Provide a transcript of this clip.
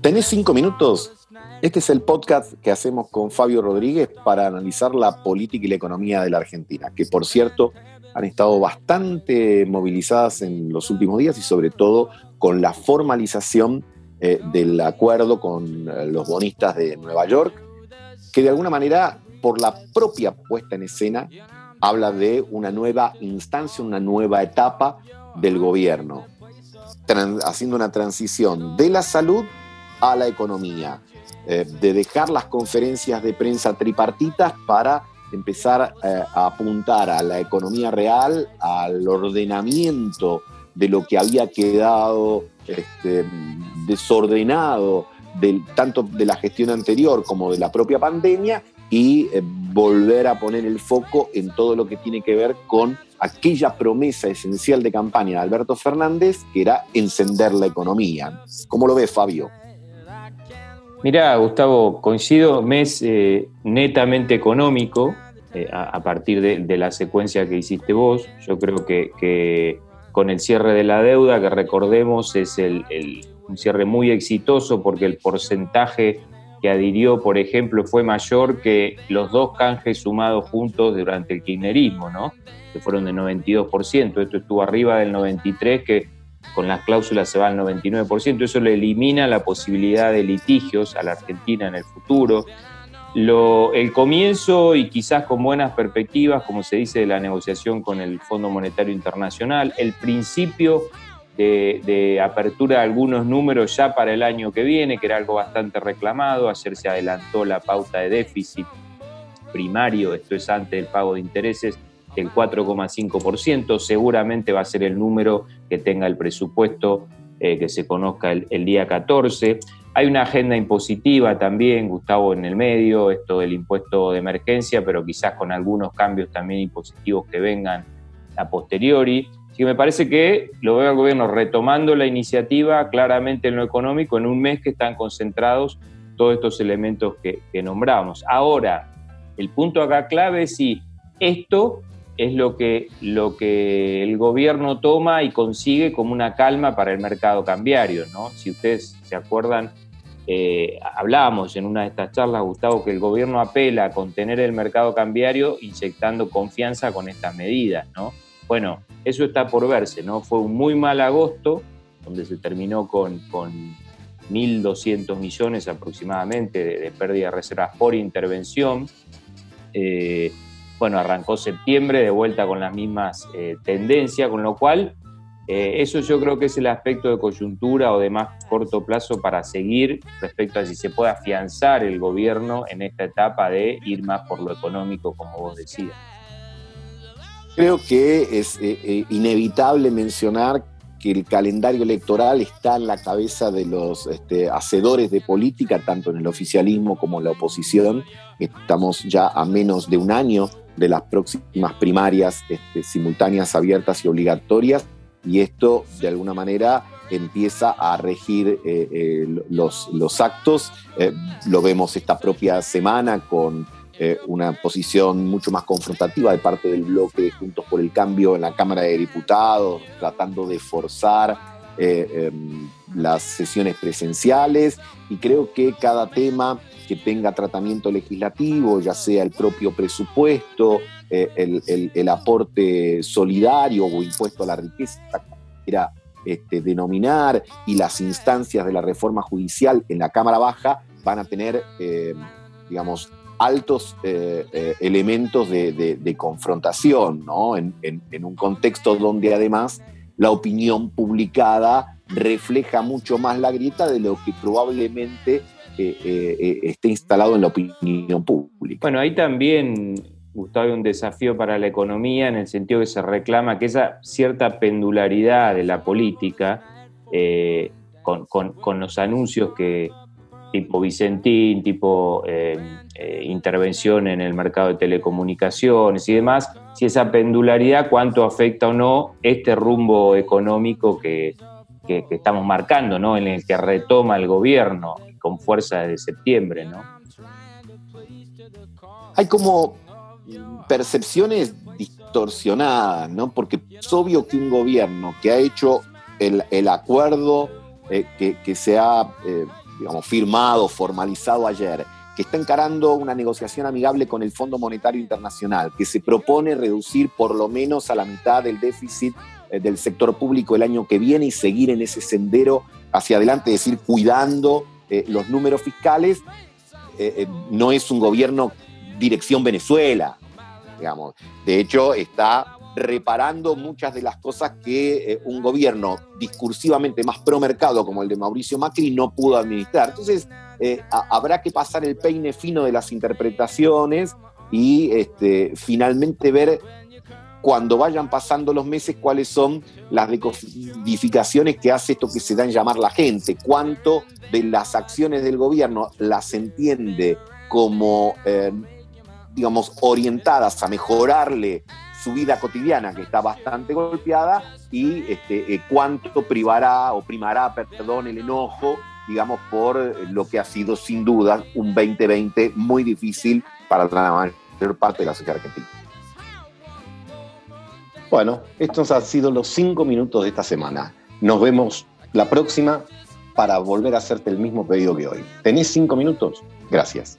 ¿Tenés cinco minutos? Este es el podcast que hacemos con Fabio Rodríguez para analizar la política y la economía de la Argentina, que por cierto han estado bastante movilizadas en los últimos días y sobre todo con la formalización eh, del acuerdo con eh, los bonistas de Nueva York, que de alguna manera, por la propia puesta en escena, habla de una nueva instancia, una nueva etapa del gobierno, haciendo una transición de la salud a la economía, eh, de dejar las conferencias de prensa tripartitas para empezar eh, a apuntar a la economía real, al ordenamiento de lo que había quedado este, desordenado tanto de la gestión anterior como de la propia pandemia y eh, volver a poner el foco en todo lo que tiene que ver con aquella promesa esencial de campaña de Alberto Fernández, que era encender la economía. ¿Cómo lo ves, Fabio? Mira, Gustavo, coincido, mes eh, netamente económico eh, a, partir de, la secuencia que hiciste vos. Yo creo que, con el cierre de la deuda, que recordemos es el, un cierre muy exitoso porque el porcentaje que adhirió, por ejemplo, fue mayor que los dos canjes sumados juntos durante el kirchnerismo, ¿no? que fueron de 92%. Esto estuvo arriba del 93%, que con las cláusulas se va al 99%. Eso le elimina la posibilidad de litigios a la Argentina en el futuro. El comienzo y quizás con buenas perspectivas, como se dice, de la negociación con el Fondo Monetario Internacional, el principio de, apertura de algunos números ya para el año que viene, que era algo bastante reclamado. Ayer se adelantó la pauta de déficit primario, esto es antes del pago de intereses, del 4,5%. Seguramente va a ser el número que tenga el presupuesto eh, que se conozca el, el, día 14. Hay una agenda impositiva también, Gustavo, en el medio, esto del impuesto de emergencia, pero quizás con algunos cambios también impositivos que vengan a posteriori que me parece que lo veo al gobierno retomando la iniciativa claramente en lo económico en un mes que están concentrados todos estos elementos que, nombramos. Ahora, el punto acá clave es si esto es lo que, lo que el gobierno toma y consigue como una calma para el mercado cambiario. ¿no? Si ustedes se acuerdan, eh, hablábamos en una de estas charlas, Gustavo, que el gobierno apela a contener el mercado cambiario inyectando confianza con estas medidas. ¿no? Bueno, eso está por verse, ¿no? Fue un muy mal agosto, donde se terminó con, con 1.200 millones aproximadamente de, pérdida de reservas por intervención. Eh, bueno, arrancó septiembre de vuelta con las mismas eh, tendencias, con lo cual eh, eso yo creo que es el aspecto de coyuntura o de más corto plazo para seguir respecto a si se puede afianzar el gobierno en esta etapa de ir más por lo económico, como vos decías. Creo que es eh, eh, inevitable mencionar que el calendario electoral está en la cabeza de los este, hacedores de política, tanto en el oficialismo como en la oposición. Estamos ya a menos de un año de las próximas primarias este, simultáneas, abiertas y obligatorias, y esto de alguna manera empieza a regir eh, los, los, actos. lo vemos esta propia semana con eh, una posición mucho más confrontativa de parte del bloque Juntos por el Cambio en la Cámara de Diputados, tratando de forzar eh, em, las sesiones presenciales y creo que cada tema que tenga tratamiento legislativo, ya sea el propio presupuesto, eh, el, aporte solidario o impuesto a la riqueza, era este, denominar, y las instancias de la reforma judicial en la Cámara Baja van a tener, digamos, altos eh, eh, elementos de, confrontación, ¿no? En, un contexto donde además la opinión publicada refleja mucho más la grieta de lo que probablemente eh, esté instalado en la opinión pública. Bueno, ahí también, Gustavo, hay un desafío para la economía en el sentido que se reclama que esa cierta pendularidad de la política con los anuncios que, tipo Vicentín, tipo eh, eh, intervención en el mercado de telecomunicaciones y demás, si esa pendularidad cuánto afecta o no este rumbo económico que, estamos marcando, ¿no? en el que retoma el gobierno con fuerza desde septiembre. ¿no? Hay como percepciones distorsionadas, ¿no? porque es obvio que un gobierno que ha hecho el, acuerdo, eh, que, se ha digamos, firmado, formalizado ayer, que está encarando una negociación amigable con el Fondo Monetario Internacional, que se propone reducir por lo menos a la mitad del déficit eh, del sector público el año que viene y seguir en ese sendero hacia adelante, es decir, cuidando eh, los números fiscales, eh, no es un gobierno dirección Venezuela, digamos. De hecho, está reparando muchas de las cosas que un gobierno discursivamente más pro mercado como el de Mauricio Macri no pudo administrar. Entonces, eh, habrá que pasar el peine fino de las interpretaciones y este, finalmente ver cuando vayan pasando los meses cuáles son las decodificaciones que hace esto que se da en llamar la gente, cuánto de las acciones del gobierno las entiende como, eh, digamos, orientadas a mejorarle su vida cotidiana, que está bastante golpeada, y este, eh, cuánto privará o primará, perdón, el enojo digamos, por lo que ha sido sin duda un 2020 muy difícil para la mayor parte de la sociedad argentina. Bueno, estos han sido los cinco minutos de esta semana. Nos vemos la próxima para volver a hacerte el mismo pedido que hoy. ¿Tenés cinco minutos? Gracias.